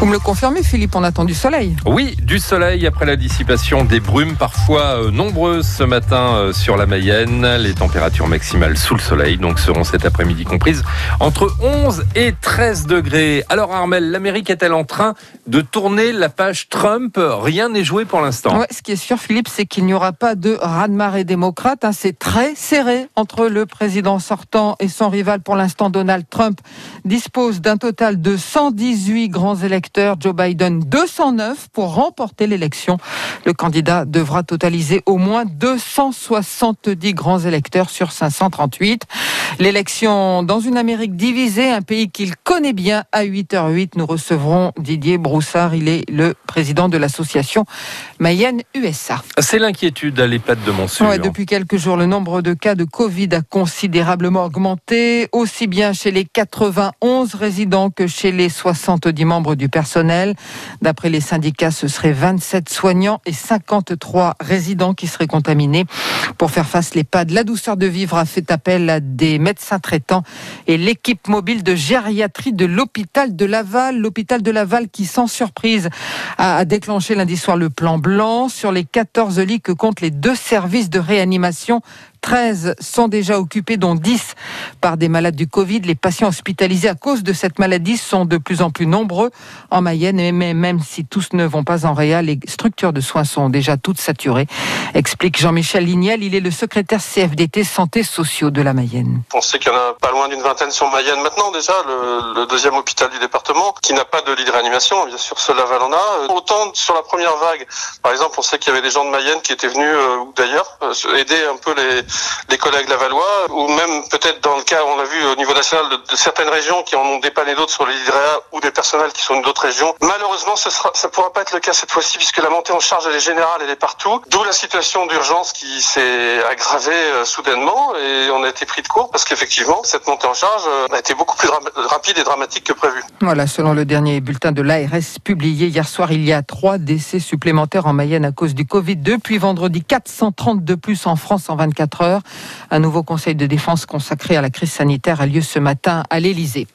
Vous me le confirmez, Philippe, on attend du soleil. Oui, du soleil après la dissipation des brumes, parfois euh, nombreuses ce matin euh, sur la Mayenne. Les températures maximales sous le soleil donc seront cet après-midi comprises entre 11 et 13 degrés. Alors Armel, l'Amérique est-elle en train de tourner la page Trump? Rien n'est joué pour l'instant. Ouais, ce qui est sûr, Philippe, c'est qu'il n'y aura pas de raz-de-marée démocrate. Hein. C'est très serré entre le président sortant et son rival pour l'instant, Donald Trump, dispose d'un total de 118 grands électeurs Joe Biden 209 pour remporter l'élection. Le candidat devra totaliser au moins 270 grands électeurs sur 538. L'élection dans une Amérique divisée, un pays qu'il connaît bien. À 8h08, nous recevrons Didier Broussard. Il est le président de l'association Mayenne USA. C'est l'inquiétude à l'EHPAD de Montsûr. Ouais, depuis quelques jours, le nombre de cas de Covid a considérablement augmenté, aussi bien chez les 91 résidents que chez les 70 membres du personnel. D'après les syndicats, ce seraient 27 soignants et 53 résidents qui seraient contaminés. Pour faire face, l'EHPAD La Douceur de Vivre a fait appel à des médecins traitants et l'équipe mobile de gériatrie de l'hôpital de Laval. L'hôpital de Laval qui, sans surprise, a déclenché lundi soir le plan blanc sur les 14 lits que comptent les deux services de réanimation 13 sont déjà occupés, dont 10 par des malades du Covid. Les patients hospitalisés à cause de cette maladie sont de plus en plus nombreux en Mayenne, mais même si tous ne vont pas en réel, les structures de soins sont déjà toutes saturées, explique Jean-Michel Lignel. Il est le secrétaire CFDT Santé Sociaux de la Mayenne. On sait qu'il y en a pas loin d'une vingtaine sur Mayenne maintenant déjà, le, deuxième hôpital du département, qui n'a pas de lit de réanimation. Bien sûr, cela en a. Autant sur la première vague, par exemple, on sait qu'il y avait des gens de Mayenne qui étaient venus, euh, ou d'ailleurs, euh, aider un peu les, les collègues lavallois, ou même peut-être dans le cas, on l'a vu au niveau national, de, certaines régions qui en ont dépanné d'autres sur les ou des personnels qui sont d'autres régions. Malheureusement, ce ça pourra pas être le cas cette fois-ci puisque la montée en charge elle est générale, elle est partout. D'où la situation d'urgence qui s'est aggravée euh, soudainement et on a été pris de court parce qu'effectivement, cette montée en charge euh, a été beaucoup plus rapide et dramatique que prévu. Voilà, selon le dernier bulletin de l'ARS publié hier soir, il y a trois décès supplémentaires en Mayenne à cause du Covid. Depuis vendredi, 430 de plus en France en 24 heures. Un nouveau conseil de défense consacré à la crise sanitaire a lieu ce matin à l'Élysée.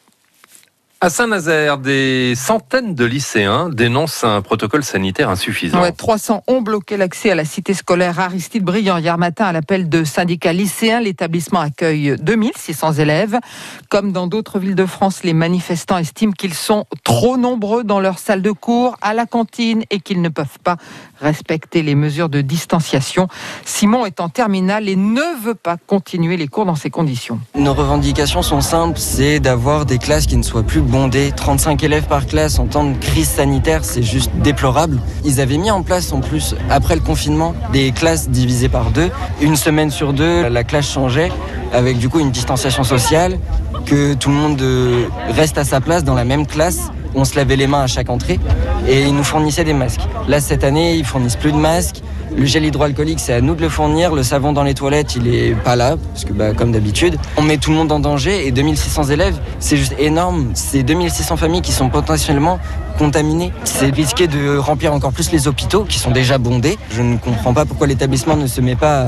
À Saint-Nazaire, des centaines de lycéens dénoncent un protocole sanitaire insuffisant. Ouais, 300 ont bloqué l'accès à la cité scolaire Aristide Briand hier matin à l'appel de syndicats lycéens. L'établissement accueille 2600 élèves. Comme dans d'autres villes de France, les manifestants estiment qu'ils sont trop nombreux dans leur salle de cours, à la cantine et qu'ils ne peuvent pas respecter les mesures de distanciation. Simon est en terminale et ne veut pas continuer les cours dans ces conditions. Nos revendications sont simples, c'est d'avoir des classes qui ne soient plus bondé, 35 élèves par classe en temps de crise sanitaire, c'est juste déplorable. Ils avaient mis en place en plus, après le confinement, des classes divisées par deux. Une semaine sur deux, la classe changeait, avec du coup une distanciation sociale, que tout le monde euh, reste à sa place dans la même classe. On se lavait les mains à chaque entrée et ils nous fournissaient des masques. Là, cette année, ils fournissent plus de masques. Le gel hydroalcoolique, c'est à nous de le fournir. Le savon dans les toilettes, il est pas là, parce que bah, comme d'habitude, on met tout le monde en danger. Et 2600 élèves, c'est juste énorme. C'est 2600 familles qui sont potentiellement contaminées. C'est risqué de remplir encore plus les hôpitaux, qui sont déjà bondés. Je ne comprends pas pourquoi l'établissement ne se met pas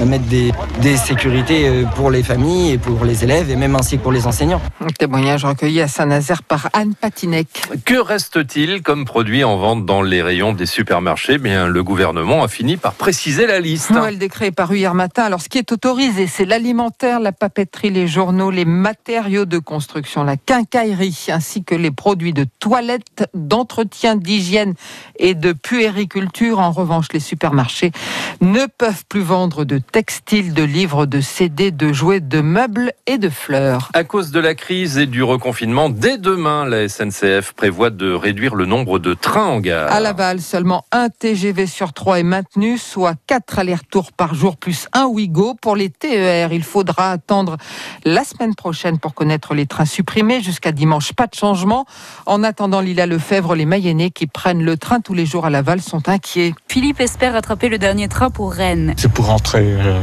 à mettre des, des, sécurités euh, pour les familles et pour les élèves et même ainsi que pour les enseignants. Un témoignage recueilli à Saint-Nazaire par Anne Patinec. Que reste-t-il comme produit en vente dans les rayons des supermarchés? Bien, le gouvernement a fini par préciser la liste. le décret est paru hier matin. Alors, ce qui est autorisé, c'est l'alimentaire, la papeterie, les journaux, les matériaux de construction, la quincaillerie, ainsi que les produits de toilette, d'entretien, d'hygiène et de puériculture. En revanche, les supermarchés ne peuvent plus vendre de textiles, de livres, de CD, de jouets, de meubles et de fleurs. À cause de la crise et du reconfinement, dès demain, la SNCF prévoit de réduire le nombre de trains en gare. À Laval, seulement un TGV sur trois est maintenu, soit quatre allers-retours par jour plus un Ouigo. Pour les TER, il faudra attendre la semaine prochaine pour connaître les trains supprimés. Jusqu'à dimanche, pas de changement. En attendant, Lila Lefebvre, les Mayennais qui prennent le train tous les jours à Laval sont inquiets. Philippe espère attraper le dernier train pour Rennes. C'est pour rentrer euh,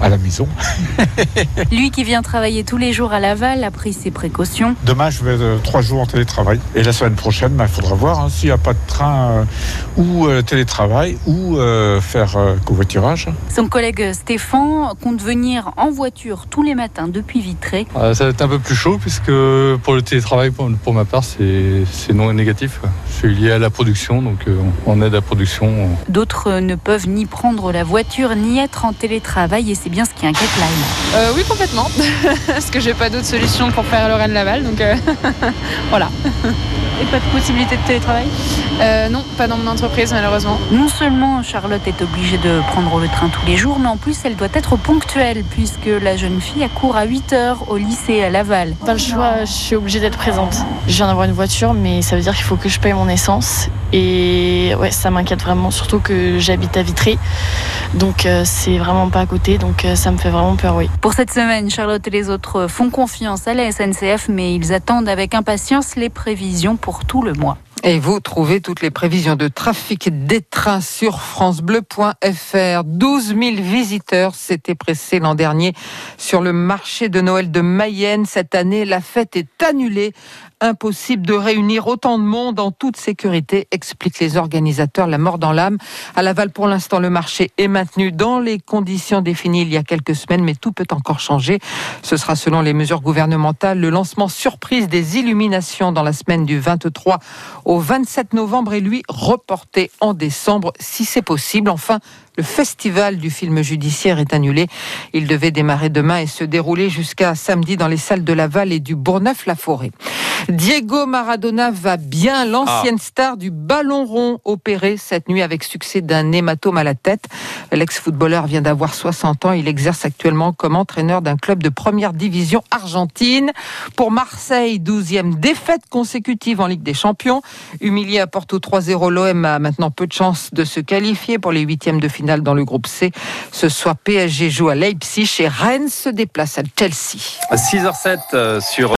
à la maison. Lui qui vient travailler tous les jours à Laval a pris ses précautions. Demain, je vais euh, trois jours en télétravail. Et la semaine prochaine, il bah, faudra voir hein, s'il n'y a pas de train euh, ou euh, télétravail ou euh, faire euh, covoiturage. Son collègue Stéphane compte venir en voiture tous les matins depuis Vitré. Euh, ça va être un peu plus chaud puisque pour le télétravail, pour, pour ma part, c'est c'est non négatif. quoi. Je suis lié à la production, donc euh, on aide à la production. D'autres ne peuvent ni prendre la voiture ni être en télétravail et c'est bien ce qui inquiète Laila. Euh, oui, complètement. Parce que j'ai pas d'autre solution pour faire Lorraine Laval. Donc euh, voilà. Et pas de possibilité de télétravail? Euh, non, pas dans mon entreprise malheureusement. Non seulement Charlotte est obligée de prendre le train tous les jours, mais en plus elle doit être ponctuelle puisque la jeune fille accourt à 8 heures au lycée à Laval. Pas le choix, je suis obligée d'être présente. Je viens d'avoir une voiture, mais ça veut dire qu'il faut que je paye mon essence. Et ouais, ça m'inquiète vraiment, surtout que j'habite à Vitré. Donc euh, c'est vraiment pas à côté, donc euh, ça me fait vraiment peur, oui. Pour cette semaine, Charlotte et les autres font confiance à la SNCF, mais ils attendent avec impatience les prévisions pour tout le mois. Et vous trouvez toutes les prévisions de trafic des trains sur francebleu.fr. 12 000 visiteurs s'étaient pressés l'an dernier sur le marché de Noël de Mayenne. Cette année, la fête est annulée. Impossible de réunir autant de monde en toute sécurité, expliquent les organisateurs, la mort dans l'âme. À Laval, pour l'instant, le marché est maintenu dans les conditions définies il y a quelques semaines, mais tout peut encore changer. Ce sera selon les mesures gouvernementales le lancement surprise des illuminations dans la semaine du 23 au 27 novembre et lui reporté en décembre si c'est possible. Enfin, le festival du film judiciaire est annulé. Il devait démarrer demain et se dérouler jusqu'à samedi dans les salles de Laval et du Bourgneuf-la-Forêt. Diego Maradona va bien, l'ancienne star du ballon rond opéré cette nuit avec succès d'un hématome à la tête. L'ex-footballeur vient d'avoir 60 ans. Il exerce actuellement comme entraîneur d'un club de première division argentine. Pour Marseille, 12e défaite consécutive en Ligue des Champions. Humilié à Porto 3-0, l'OM a maintenant peu de chances de se qualifier pour les huitièmes de finale dans le groupe C. Ce soir, PSG joue à Leipzig et Rennes se déplace à Chelsea. 6h07 euh, sur